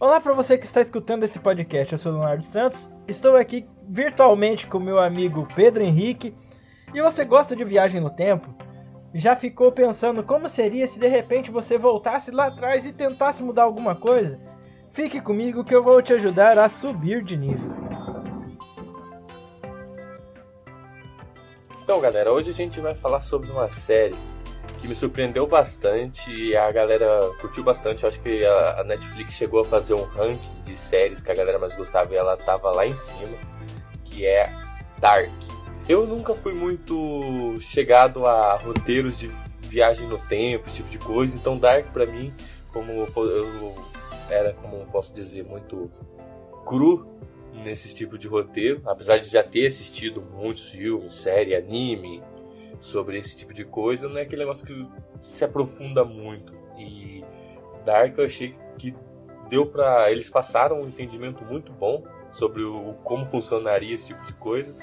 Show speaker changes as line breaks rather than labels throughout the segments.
Olá para você que está escutando esse podcast, eu sou o Leonardo Santos, estou aqui virtualmente com meu amigo Pedro Henrique. E você gosta de viagem no tempo? Já ficou pensando como seria se de repente você voltasse lá atrás e tentasse mudar alguma coisa? Fique comigo que eu vou te ajudar a subir de nível.
Então, galera, hoje a gente vai falar sobre uma série que me surpreendeu bastante e a galera curtiu bastante. Eu acho que a Netflix chegou a fazer um ranking de séries que a galera mais gostava e ela tava lá em cima, que é Dark. Eu nunca fui muito chegado a roteiros de viagem no tempo, esse tipo de coisa, então Dark para mim, como eu era, como posso dizer, muito cru nesse tipo de roteiro, apesar de já ter assistido muitos filmes, série, anime, sobre esse tipo de coisa, não é aquele negócio que se aprofunda muito. E Dark eu achei que deu para eles passaram um entendimento muito bom sobre o como funcionaria esse tipo de coisa.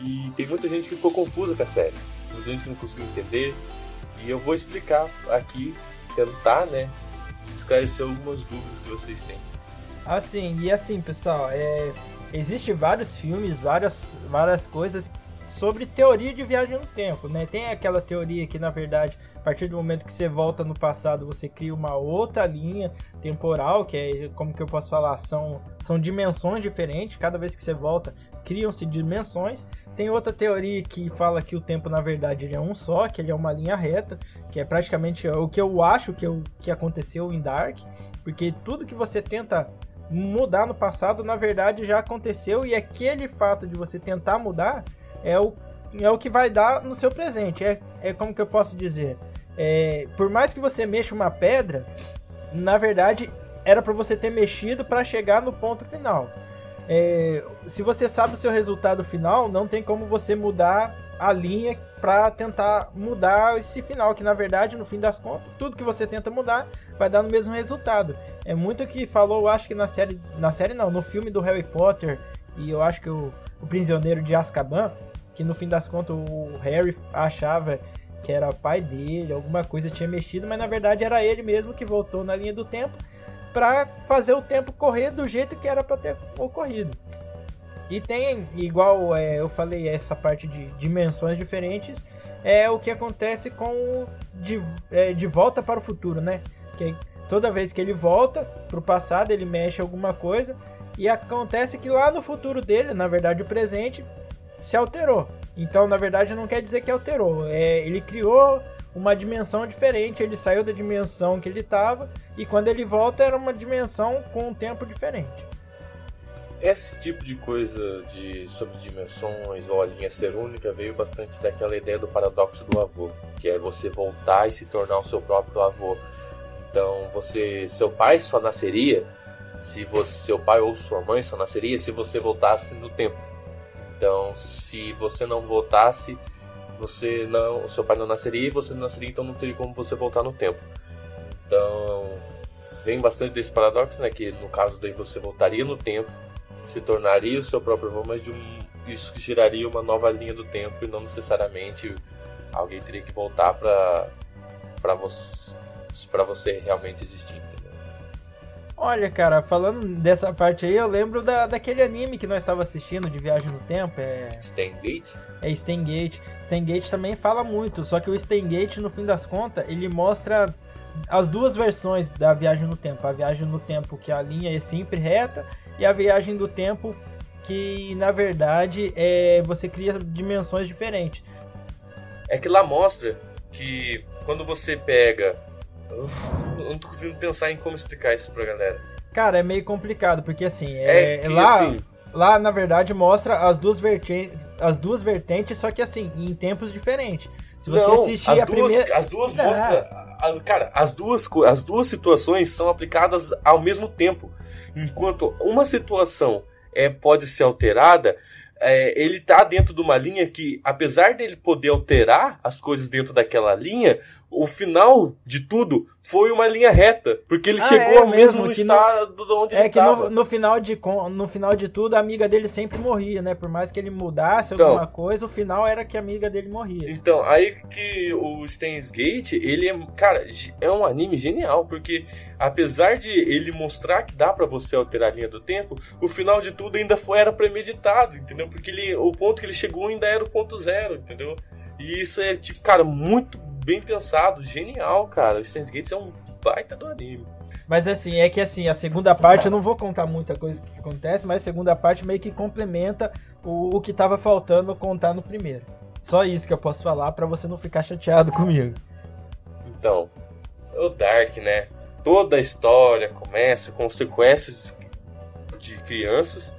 E tem muita gente que ficou confusa com a série. Muita gente não conseguiu entender. E eu vou explicar aqui, tentar, né, esclarecer algumas dúvidas que vocês têm.
Assim, e assim, pessoal, é, existe vários filmes, várias, várias coisas sobre teoria de viagem no tempo, né? Tem aquela teoria que na verdade, a partir do momento que você volta no passado, você cria uma outra linha temporal, que é como que eu posso falar, são são dimensões diferentes, cada vez que você volta, criam-se dimensões. Tem outra teoria que fala que o tempo na verdade ele é um só, que ele é uma linha reta, que é praticamente o que eu acho que, eu, que aconteceu em Dark, porque tudo que você tenta mudar no passado, na verdade já aconteceu e aquele fato de você tentar mudar é o, é o que vai dar no seu presente. É, é como que eu posso dizer? É, por mais que você mexa uma pedra, na verdade era para você ter mexido para chegar no ponto final. É, se você sabe o seu resultado final, não tem como você mudar a linha para tentar mudar esse final, que na verdade, no fim das contas, tudo que você tenta mudar vai dar no mesmo resultado. É muito que falou, acho que na série, na série não, no filme do Harry Potter e eu acho que o, o Prisioneiro de Azkaban, que no fim das contas o Harry achava que era pai dele, alguma coisa tinha mexido, mas na verdade era ele mesmo que voltou na linha do tempo para fazer o tempo correr do jeito que era para ter ocorrido. E tem, igual é, eu falei, essa parte de dimensões diferentes, é o que acontece com de, é, de volta para o futuro, né? Que toda vez que ele volta para o passado, ele mexe alguma coisa e acontece que lá no futuro dele, na verdade o presente, se alterou. Então, na verdade, não quer dizer que alterou. É, ele criou uma dimensão diferente, ele saiu da dimensão que ele estava e quando ele volta era uma dimensão com um tempo diferente.
Esse tipo de coisa de sobre dimensões ou a linha ser única veio bastante daquela ideia do paradoxo do avô, que é você voltar e se tornar o seu próprio avô. Então, você, seu pai só nasceria se você, seu pai ou sua mãe só nasceria se você voltasse no tempo. Então, se você não voltasse, você não, seu pai não nasceria você não nasceria, então não teria como você voltar no tempo. Então, vem bastante desse paradoxo, né, que no caso daí você voltaria no tempo, se tornaria o seu próprio avô, mas um, isso geraria uma nova linha do tempo e não necessariamente alguém teria que voltar para para você para você realmente existir.
Olha, cara, falando dessa parte aí, eu lembro da, daquele anime que nós estávamos assistindo de Viagem no Tempo. É.
Steingate?
É Steingate. Steingate também fala muito, só que o Steingate, no fim das contas, ele mostra as duas versões da Viagem no Tempo. A Viagem no Tempo que a linha é sempre reta e a Viagem do Tempo que, na verdade, é você cria dimensões diferentes.
É que lá mostra que quando você pega eu não tô conseguindo pensar em como explicar isso pra galera.
Cara, é meio complicado, porque assim, é, é lá, assim... lá na verdade mostra as duas, vertentes, as duas vertentes, só que assim, em tempos diferentes.
Se você não, assistir as a duas, primeira. As duas não. mostra. Cara, as duas, as duas situações são aplicadas ao mesmo tempo. Enquanto uma situação é, pode ser alterada, é, ele tá dentro de uma linha que, apesar dele poder alterar as coisas dentro daquela linha, o final de tudo foi uma linha reta, porque ele ah, chegou é, ao mesmo, mesmo estado
no,
onde
é
ele
que no, no, final de no final de tudo a amiga dele sempre morria, né? Por mais que ele mudasse então, alguma coisa, o final era que a amiga dele morria.
Então, aí que o Steins Gate, ele é, cara, é um anime genial, porque apesar de ele mostrar que dá para você alterar a linha do tempo, o final de tudo ainda foi era premeditado, entendeu? Porque ele, o ponto que ele chegou ainda era o ponto zero, entendeu? E isso é, tipo, cara, muito bem pensado, genial, cara. O Steins Gates é um baita do anime.
Mas assim, é que assim, a segunda parte, eu não vou contar muita coisa que acontece, mas a segunda parte meio que complementa o, o que tava faltando contar no primeiro. Só isso que eu posso falar para você não ficar chateado comigo.
Então, o Dark, né? Toda a história começa com sequestros de crianças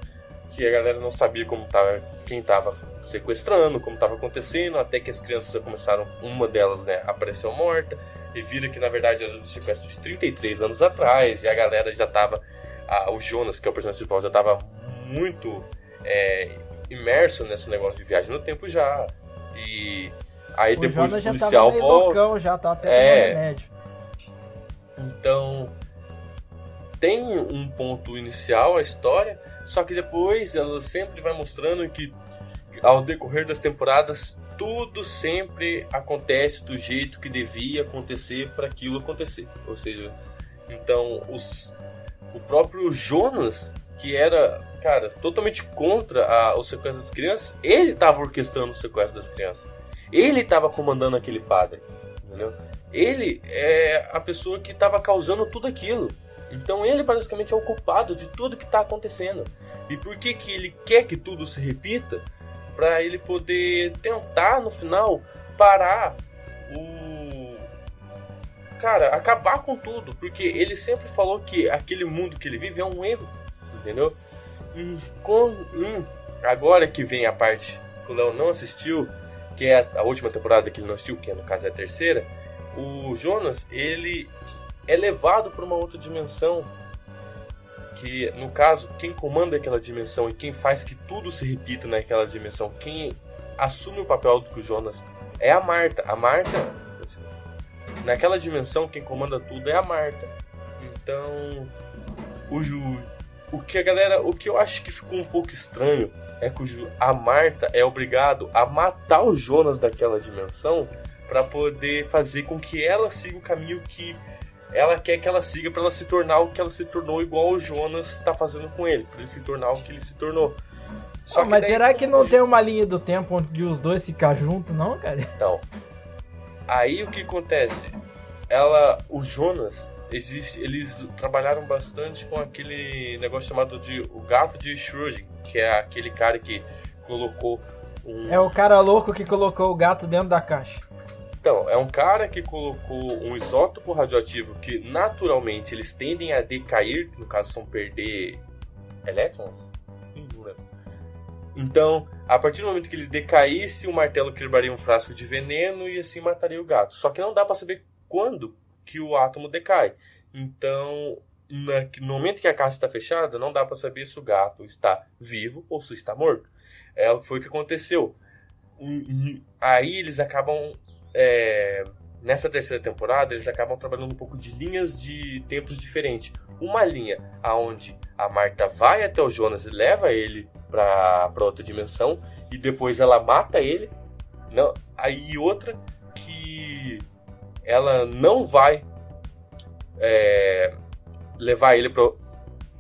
que a galera não sabia como tava, quem tava sequestrando, como tava acontecendo, até que as crianças começaram, uma delas, né, apareceu morta, e vira que na verdade era um sequestro de 33 anos atrás, e a galera já tava, a, o Jonas, que é o personagem principal, já tava muito é, imerso nesse negócio de viagem no tempo já, e aí
o
depois
Jonas
o
já
policial
tava meio
volta.
loucão, já tava até
É.
remédio.
Então, tem um ponto inicial a história, só que depois ela sempre vai mostrando que ao decorrer das temporadas tudo sempre acontece do jeito que devia acontecer para aquilo acontecer. Ou seja, então os, o próprio Jonas, que era, cara, totalmente contra a, o sequestro das crianças, ele estava orquestrando o sequestro das crianças. Ele estava comandando aquele padre, entendeu? Ele é a pessoa que estava causando tudo aquilo. Então ele basicamente é o culpado de tudo que está acontecendo. E por que que ele quer que tudo se repita? Para ele poder tentar no final parar o cara, acabar com tudo, porque ele sempre falou que aquele mundo que ele vive é um erro, entendeu? Hum, com, hum, agora que vem a parte que o Léo não assistiu, que é a última temporada que ele não assistiu, que é, no caso é a terceira, o Jonas, ele é levado para uma outra dimensão que, no caso, quem comanda aquela dimensão e quem faz que tudo se repita naquela dimensão, quem assume o papel do Jonas é a Marta. A Marta, naquela dimensão, quem comanda tudo é a Marta. Então, o Ju, o que a galera, o que eu acho que ficou um pouco estranho é que o Ju, a Marta é obrigado a matar o Jonas daquela dimensão para poder fazer com que ela siga o caminho que ela quer que ela siga para ela se tornar o que ela se tornou igual o Jonas está fazendo com ele, para ele se tornar o que ele se tornou.
Só mas
daí,
será que não tem uma linha do tempo onde os dois ficam juntos, não, cara?
Então, aí o que acontece? Ela, o Jonas, existe, eles trabalharam bastante com aquele negócio chamado de o gato de Schrödinger, que é aquele cara que colocou um
É o cara louco que colocou o gato dentro da caixa.
Então, é um cara que colocou um isótopo radioativo que naturalmente eles tendem a decair, que no caso são perder elétrons. Então, a partir do momento que eles decaíssem, o martelo quebraria um frasco de veneno e assim mataria o gato. Só que não dá para saber quando que o átomo decai. Então, no momento que a caixa está fechada, não dá para saber se o gato está vivo ou se está morto. É o que foi aconteceu. Aí eles acabam é, nessa terceira temporada eles acabam trabalhando um pouco de linhas de tempos diferentes. Uma linha aonde a Marta vai até o Jonas e leva ele para outra dimensão e depois ela mata ele. Não, aí outra que ela não vai é, levar ele para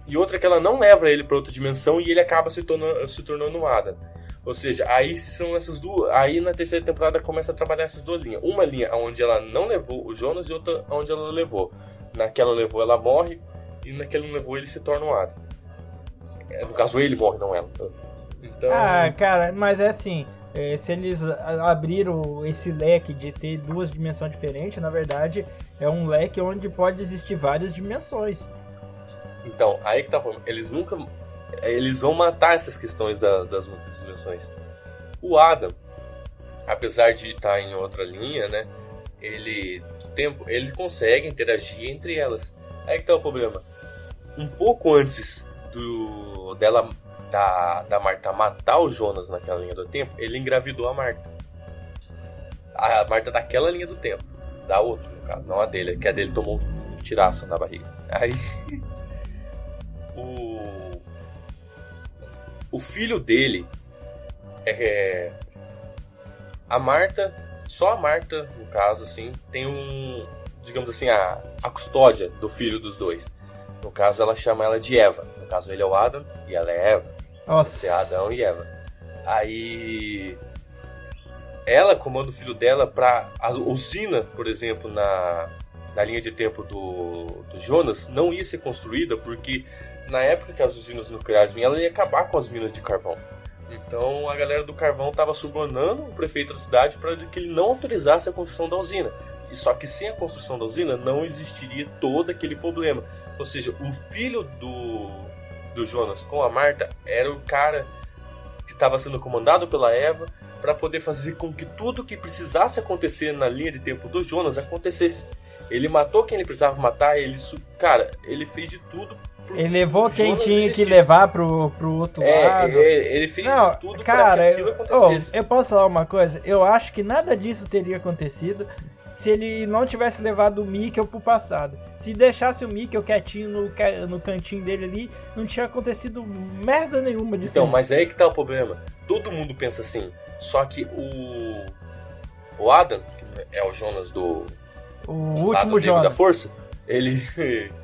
e outra que ela não leva ele para outra dimensão e ele acaba se tornando, se tornando um Adam. Ou seja, aí são essas duas. Aí na terceira temporada começa a trabalhar essas duas linhas. Uma linha onde ela não levou o Jonas e outra onde ela levou. Naquela levou, ela morre. E naquela não levou, ele se torna um Adam. É, no caso, ele morre, não ela. Então.
Ah, cara, mas é assim. é, se eles abriram esse leque de ter duas dimensões diferentes, na verdade é um leque onde pode existir várias dimensões.
Então, aí que tá o problema. Eles nunca. Eles vão matar essas questões da- das multidimensões. O Adam, apesar de estar em outra linha, né? Ele. Tempo, ele consegue interagir entre elas. Aí que tá o problema. Um pouco antes do dela da, da Marta matar o Jonas naquela linha do tempo, ele engravidou a Marta. A Marta daquela linha do tempo. Da outra, no caso, não a dele, que a dele tomou um tiraço na barriga. Aí. o, o filho dele é a Marta, só a Marta, no caso assim, tem um digamos assim, a, a custódia do filho dos dois. No caso, ela chama ela de Eva. No caso, ele é o Adam e ela é Eva.
Nossa.
É Adão e Eva. Aí ela comanda o filho dela para a usina, por exemplo, na, na linha de tempo do, do Jonas, não ia ser construída porque na época que as usinas nucleares vinham, ela ia acabar com as minas de carvão. Então a galera do carvão estava subornando o prefeito da cidade para que ele não autorizasse a construção da usina. E só que sem a construção da usina não existiria todo aquele problema. Ou seja, o filho do, do Jonas com a Marta era o cara que estava sendo comandado pela Eva para poder fazer com que tudo que precisasse acontecer na linha de tempo do Jonas acontecesse. Ele matou quem ele precisava matar, ele, cara, ele fez de tudo.
Ele levou quem Jonas tinha que levar pro, pro outro
é,
lado.
É, ele fez Não, tudo cara, para que aquilo acontecesse.
Oh, eu posso falar uma coisa? Eu acho que nada disso teria acontecido se ele não tivesse levado o Mikkel pro passado. Se deixasse o Mikkel quietinho no, no cantinho dele ali, não tinha acontecido merda nenhuma disso.
Então, mas aí que tá o problema. Todo mundo pensa assim. Só que o. O Adam, que é o Jonas do.
O último Jonas.
da Força, ele.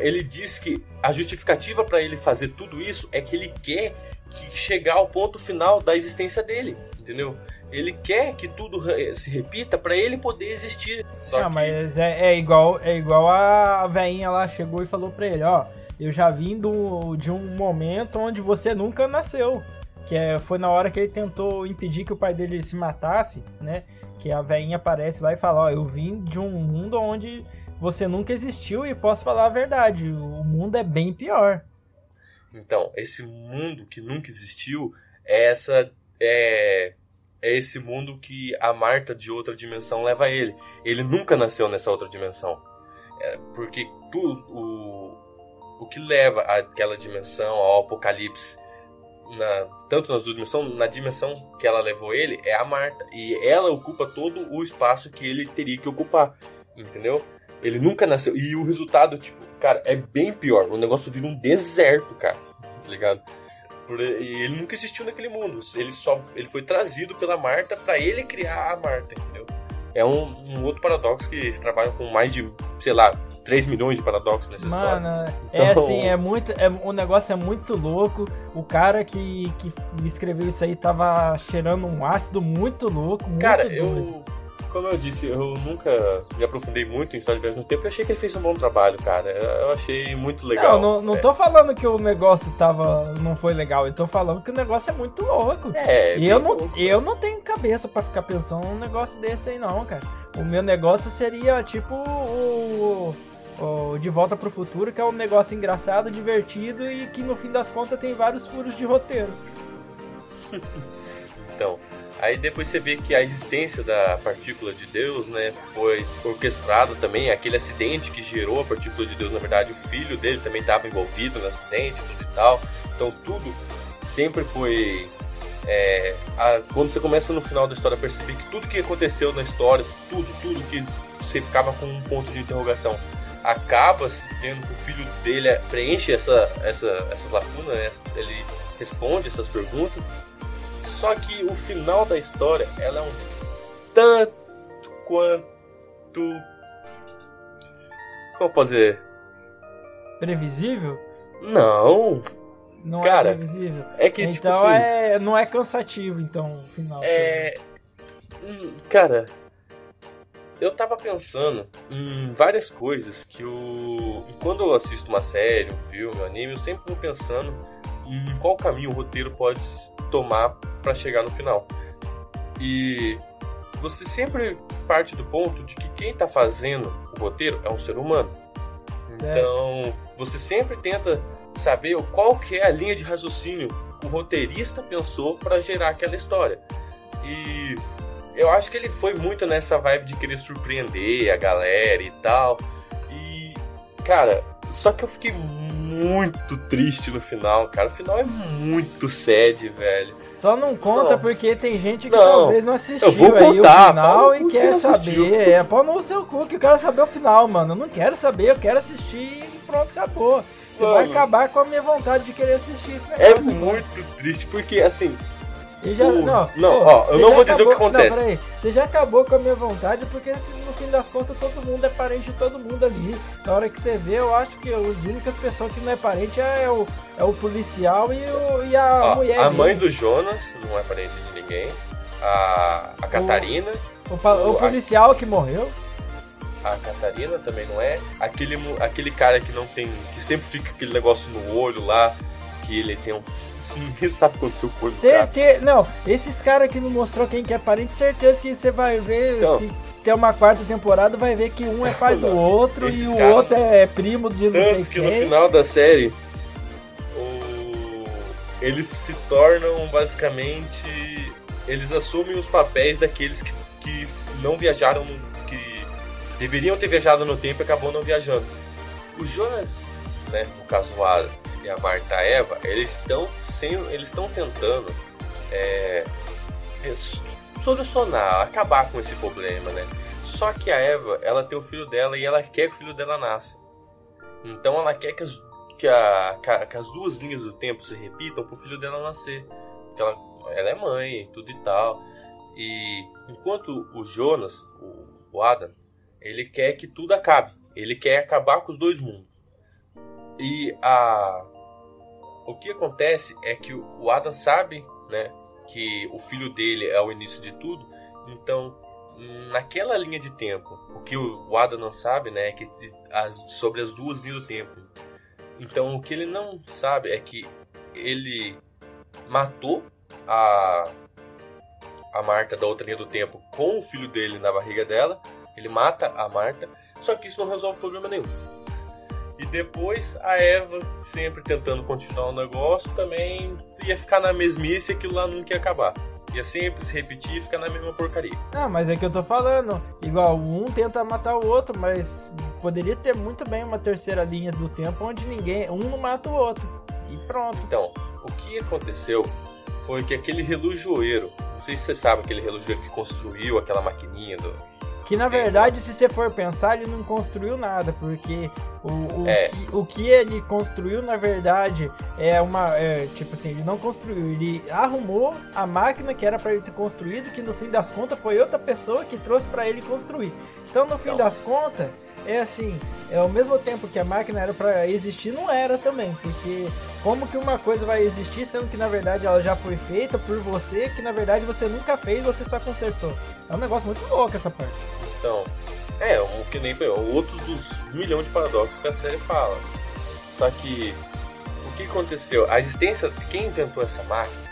ele diz que a justificativa para ele fazer tudo isso é que ele quer que chegar ao ponto final da existência dele, entendeu? Ele quer que tudo se repita para ele poder existir. Só
ah,
que...
mas é, é, igual é igual a veinha lá chegou e falou para ele, ó, eu já vim do, de um momento onde você nunca nasceu que é, foi na hora que ele tentou impedir que o pai dele se matasse, né? Que a veinha aparece lá e fala, ó, eu vim de um mundo onde você nunca existiu e posso falar a verdade, o mundo é bem pior.
Então, esse mundo que nunca existiu é essa é, é esse mundo que a Marta de outra dimensão leva ele. Ele nunca nasceu nessa outra dimensão. É, porque tudo o, o que leva aquela dimensão ao apocalipse na, tanto nas duas dimensões, na dimensão que ela levou ele é a Marta. E ela ocupa todo o espaço que ele teria que ocupar. Entendeu? Ele nunca nasceu. E o resultado, tipo, cara, é bem pior. O negócio vira um deserto, cara. Tá ligado? E ele nunca existiu naquele mundo. Ele só ele foi trazido pela Marta para ele criar a Marta, entendeu? é um, um, outro paradoxo que eles trabalham com mais de, sei lá, 3 milhões de paradoxos nessa
Mano,
história.
é então... assim, é muito. É, o negócio é muito louco. O cara que, que me escreveu isso aí tava cheirando um ácido muito louco. Muito
cara,
doido.
eu como eu disse, eu nunca me aprofundei muito em história de viagem no tempo. Eu achei que ele fez um bom trabalho, cara. Eu achei muito legal.
Não, não, não é. tô falando que o negócio tava, não foi legal. Eu tô falando que o negócio é muito louco.
É,
e eu não, louco. eu não tenho cabeça para ficar pensando num negócio desse aí, não, cara. O meu negócio seria tipo o, o De Volta pro Futuro, que é um negócio engraçado, divertido e que no fim das contas tem vários furos de roteiro.
então. Aí depois você vê que a existência da partícula de Deus, né, foi orquestrada também, aquele acidente que gerou a partícula de Deus, na verdade, o filho dele também estava envolvido no acidente, tudo e tal. Então tudo sempre foi é, a, quando você começa no final da história a perceber que tudo que aconteceu na história, tudo, tudo que você ficava com um ponto de interrogação, acaba vendo que o filho dele preenche essa, essa, essas lacunas, né? ele responde essas perguntas só que o final da história, ela é um tanto quanto. Como eu posso dizer?
Previsível?
Não.
Não
é Cara,
é previsível.
É que,
então
tipo assim,
é, não é cansativo, então, o final.
É. Cara, eu tava pensando em várias coisas que o. Quando eu assisto uma série, um filme, um anime, eu sempre vou pensando em qual caminho o roteiro pode tomar para chegar no final. E você sempre parte do ponto de que quem está fazendo o roteiro é um ser humano. Certo. Então, você sempre tenta saber qual que é a linha de raciocínio que o roteirista pensou para gerar aquela história. E eu acho que ele foi muito nessa vibe de querer surpreender a galera e tal. E, cara, só que eu fiquei muito triste no final, cara. O final é muito sad, velho.
Só não conta Nossa. porque tem gente que não, talvez não assistiu
eu vou contar,
aí o final e quer saber. É, pau no seu cu que eu quero saber o final, mano. Eu não quero saber, eu quero assistir e pronto, acabou. Você mano, vai acabar com a minha vontade de querer assistir esse
negócio. É muito triste, porque assim,
já,
O-
não,
não,
pô,
ó, eu não vou dizer o que
acabou-
acontece.
Não, peraí, você já acabou com a minha vontade, porque se no fim das contas todo mundo é parente de todo mundo ali. Na hora que você vê, eu acho que as únicas pessoas que não é parente é o, é o policial e, o, e a
Ó,
mulher.
a
dele.
mãe do Jonas não é parente de ninguém. A, a Catarina.
O, o
o- a-
policial que morreu.
A Catarina também não é. Aquele, aquele cara que não tem. que sempre fica aquele negócio no olho lá. Que ele tem um. Ninguém sabe quando seu cara.
Certeza. Não, esses caras que não mostrou quem que é parente, certeza que você vai ver.
Então.
se tem uma quarta temporada, vai ver que um é pai do outro e o
caras-
outro é primo de não sei
que no
quem.
final da série. o- Eles se tornam basicamente. Eles assumem os papéis daqueles que, que não viajaram. no- que deveriam ter viajado no tempo e acabou não viajando. O Jonas, né, no caso o Adam e a Marta Eva, eles estão sem, eles estão tentando é, solucionar, acabar com esse problema, né? Só que a Eva, ela tem o filho dela e ela quer que o filho dela nasça. Então ela quer que as, que, a- que as duas linhas do tempo se repitam pro filho dela nascer. Porque ela, ela é mãe, tudo e tal. E enquanto o Jonas, o, o Adam, ele quer que tudo acabe. Ele quer acabar com os dois mundos. E a o que acontece é que o Adam sabe, né, que o filho dele é o início de tudo. Então, naquela linha de tempo, o que o Adam não sabe, né, é que as, sobre as duas linhas do tempo. Então, o que ele não sabe é que ele matou a a Marta da outra linha do tempo com o filho dele na barriga dela. Ele mata a Marta, só que isso não resolve problema nenhum. E depois a Eva, sempre tentando continuar o negócio, também ia ficar na mesmice e aquilo lá nunca ia acabar. Ia sempre se repetir e ficar na mesma porcaria.
Não, mas é que eu tô falando. Igual, um tenta matar o outro, mas poderia ter muito bem uma terceira linha do tempo onde ninguém. Um não mata o outro. E pronto.
Então, o que aconteceu foi que aquele relojoeiro, não sei se você sabe aquele relojoeiro que construiu aquela maquininha do.
Que na verdade, se você for pensar, ele não construiu nada, porque o, o,
É.
que, o que ele construiu, na verdade, é uma. é, tipo assim, ele não construiu, ele arrumou a máquina que era pra ele ter construído, que no fim das contas foi outra pessoa que trouxe pra ele construir. Então, no fim
Então.
das contas, é assim, é ao mesmo tempo que a máquina era pra existir, não era também, porque como que uma coisa vai existir sendo que na verdade ela já foi feita por você, que na verdade você nunca fez, você só consertou. É um negócio muito louco essa parte.
Então, é, o que nem foi, outro dos milhões de paradoxos que a série fala. Só que, o que aconteceu? A existência, quem inventou essa máquina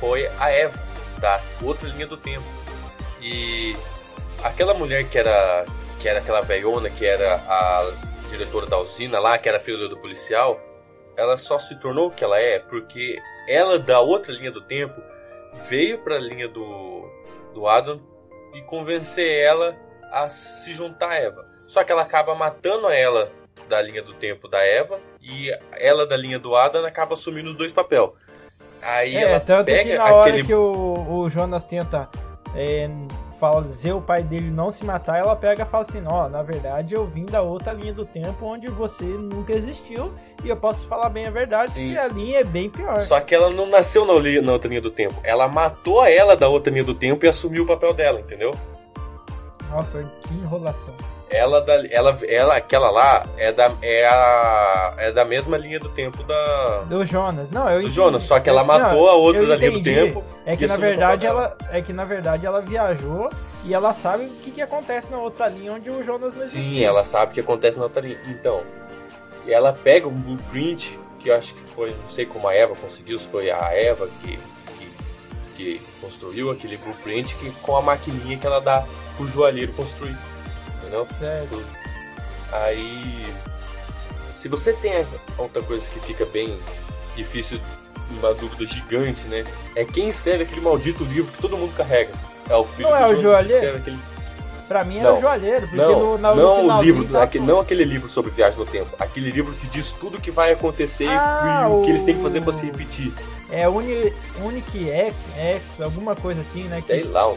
foi a Eva, da outra linha do tempo. E aquela mulher que era, que era aquela velhona, que era a diretora da usina lá, que era filha do policial, ela só se tornou o que ela é porque ela da outra linha do tempo veio para a linha do, do Adam e convencer ela a se juntar a Eva. Só que ela acaba matando ela da linha do tempo da Eva e ela da linha do Adam acaba assumindo os dois papéis. Aí
É,
ela
tanto
pega
que na hora
aquele
que o, o Jonas tenta é, fazer o pai dele não se matar, ela pega e fala assim, ó, na verdade eu vim da outra linha do tempo onde você nunca existiu e eu posso falar bem a verdade
Sim.
que a linha é bem pior.
Só que ela não nasceu na, na outra linha do tempo. Ela matou a ela da outra linha do tempo e assumiu o papel dela, entendeu?
Nossa, que enrolação.
Ela, da, ela, ela aquela lá é da, é, a, é da mesma linha do tempo da,
Do Jonas, não, eu
do
entendi.
Jonas, só que ela matou
não,
a outra da linha do tempo.
É que na
o
verdade ela é que na verdade ela viajou e ela sabe o que, que acontece na outra linha onde o Jonas não
Sim,
existiu.
ela sabe o que acontece na outra linha. Então, e ela pega um blueprint, que eu acho que foi, não sei como a Eva conseguiu, se foi a Eva que, que, que construiu aquele blueprint que, com a maquininha que ela dá pro joalheiro construir. Entendeu?
Certo.
Aí, se você tem outra coisa que fica bem difícil, uma dúvida gigante, né? É quem escreve aquele maldito livro que todo mundo carrega. É o filho
Não é
do
o
Jonas que
joalheiro?
aquele
Pra mim era
Não.
o joalheiro, porque
não,
no, na, no
não o livro,
tá
aquele, não aquele livro sobre viagem no tempo, aquele livro que diz tudo o que vai acontecer
Ah,
e o que eles têm que
o-
fazer pra se repetir.
É Uni, Unique X, X, alguma coisa assim, né? que-
Sei lá, um,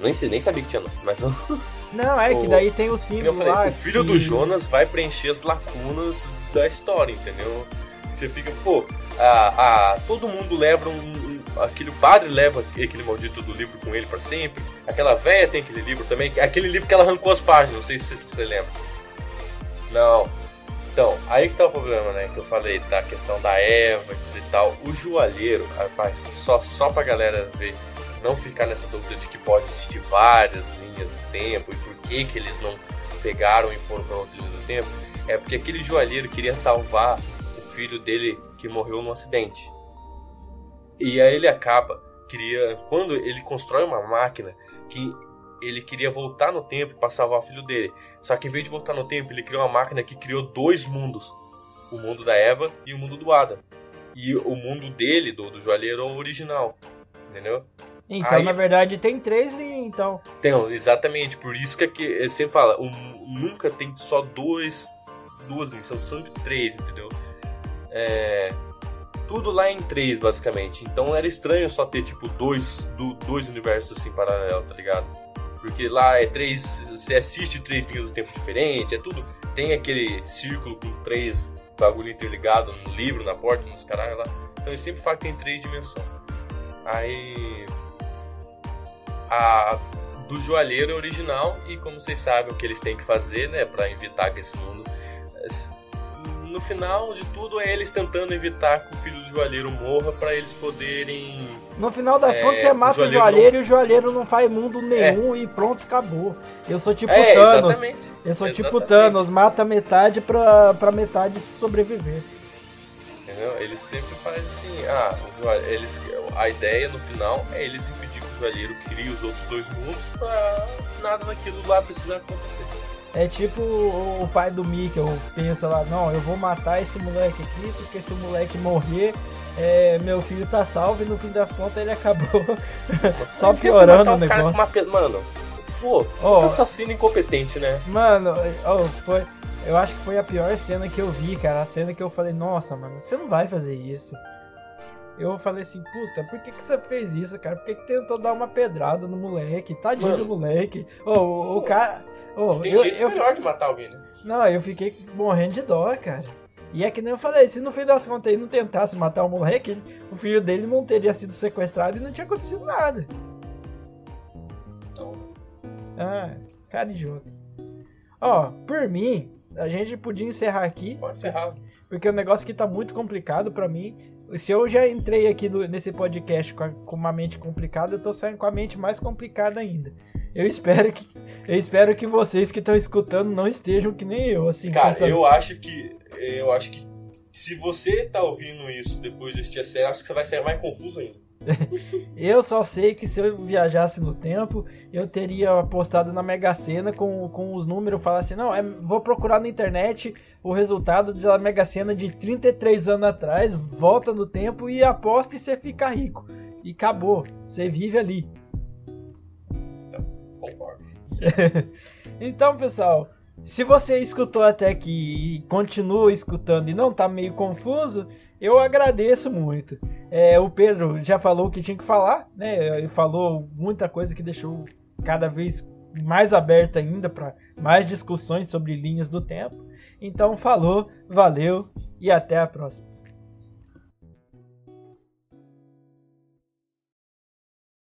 nem, nem sabia que tinha, não. mas não.
Não, é que
o-
daí tem o símbolo
falei,
lá.
o filho
que-
do Jonas vai preencher as lacunas da história, entendeu? Você fica, pô, a, a- todo mundo leva um, um- aquele padre leva aquele maldito do livro com ele para sempre. Aquela velha tem aquele livro também. Aquele livro que ela arrancou as páginas, não sei se você lembra. Não. Então, aí que tá o problema, né? Que eu falei da questão da Eva e tal. O joalheiro, rapaz, só, só pra galera ver, não ficar nessa dúvida de que pode existir várias linhas do tempo e por que que eles não pegaram e foram pra outra linha do tempo. É porque aquele joalheiro queria salvar o filho dele que morreu num acidente. E aí ele acaba, queria, quando ele constrói uma máquina que ele queria voltar no tempo para salvar o filho dele. Só que em vez de voltar no tempo, ele criou uma máquina que criou dois mundos: o mundo da Eva e o mundo do Adam. E o mundo dele, do, do joalheiro, é o original. Entendeu?
Então, Aí, na verdade, tem três linhas, então.
Tem, exatamente. Por isso que aqui, ele sempre fala, um, nunca tem só dois, duas linhas, são sempre três, entendeu? É, tudo lá em três, basicamente. Então era estranho só ter, tipo, dois, do, dois universos assim paralelos, tá ligado? Porque lá é três. Você assiste três linhas do tempo diferente, é tudo. Tem aquele círculo com três bagulho interligado no livro, na porta, nos caralho lá. Então ele sempre fala que tem três dimensões. Aí. A do joalheiro original e como vocês sabem o que eles têm que fazer, né, para evitar que esse mundo no final de tudo é eles tentando evitar que o filho do joalheiro morra para eles poderem.
No final das é, contas, você mata o joalheiro, o joalheiro não... e o joalheiro não faz mundo nenhum é. e pronto, acabou. Eu sou tipo é, Thanos. Exatamente. Eu sou tipo exatamente. tipo Thanos, mata metade pra, pra metade sobreviver.
Entendeu? Eles sempre fazem assim, ah, eles, a ideia no final é eles impedir que o joalheiro crie os outros dois mundos pra nada daquilo lá precisar acontecer.
É tipo o pai do Mikkel pensa lá, não, eu vou matar esse moleque aqui, porque se o moleque morrer, é, meu filho tá salvo e no fim das contas ele acabou só piorando o negócio.
Uma... Mano, pô, oh, assassino incompetente, né?
Mano, oh, foi. Eu acho que foi a pior cena que eu vi, cara. A cena que eu falei, nossa, mano, você não vai fazer isso. Eu falei assim, puta, por que, que você fez isso, cara? Por que, que tentou dar uma pedrada no moleque? Tadinho mano. do moleque. Oh, o, o cara.
Oh, Tem eu, jeito eu, melhor de matar alguém, né?
Não, eu fiquei morrendo de dó, cara. E é que nem eu falei, se no fim das contas ele não tentasse matar o moleque, o filho dele não teria sido sequestrado e não tinha acontecido nada. Não. Ah, cara idiota. Ó, por mim, a gente podia encerrar aqui.
Pode encerrar.
Porque o negócio aqui tá muito complicado para mim. Se eu já entrei aqui no, nesse podcast com, a, com uma mente complicada, eu tô saindo com a mente mais complicada ainda. Eu espero que eu espero que vocês que estão escutando não estejam que nem eu, assim.
Cara, pensando... eu acho que eu acho que se você tá ouvindo isso depois de assistir a série, acho que você vai ser mais confuso ainda.
eu só sei que se eu viajasse no tempo, eu teria apostado na Mega Sena com, com os números, falasse, não, é, vou procurar na internet o resultado da Mega Sena de 33 anos atrás, volta no tempo e aposta e você fica rico. E acabou, você vive ali. Então, pessoal, se você escutou até aqui e continua escutando e não tá meio confuso, eu agradeço muito. É, o Pedro já falou o que tinha que falar, né? Ele falou muita coisa que deixou cada vez mais aberta ainda para mais discussões sobre linhas do tempo. Então, falou, valeu e até a próxima.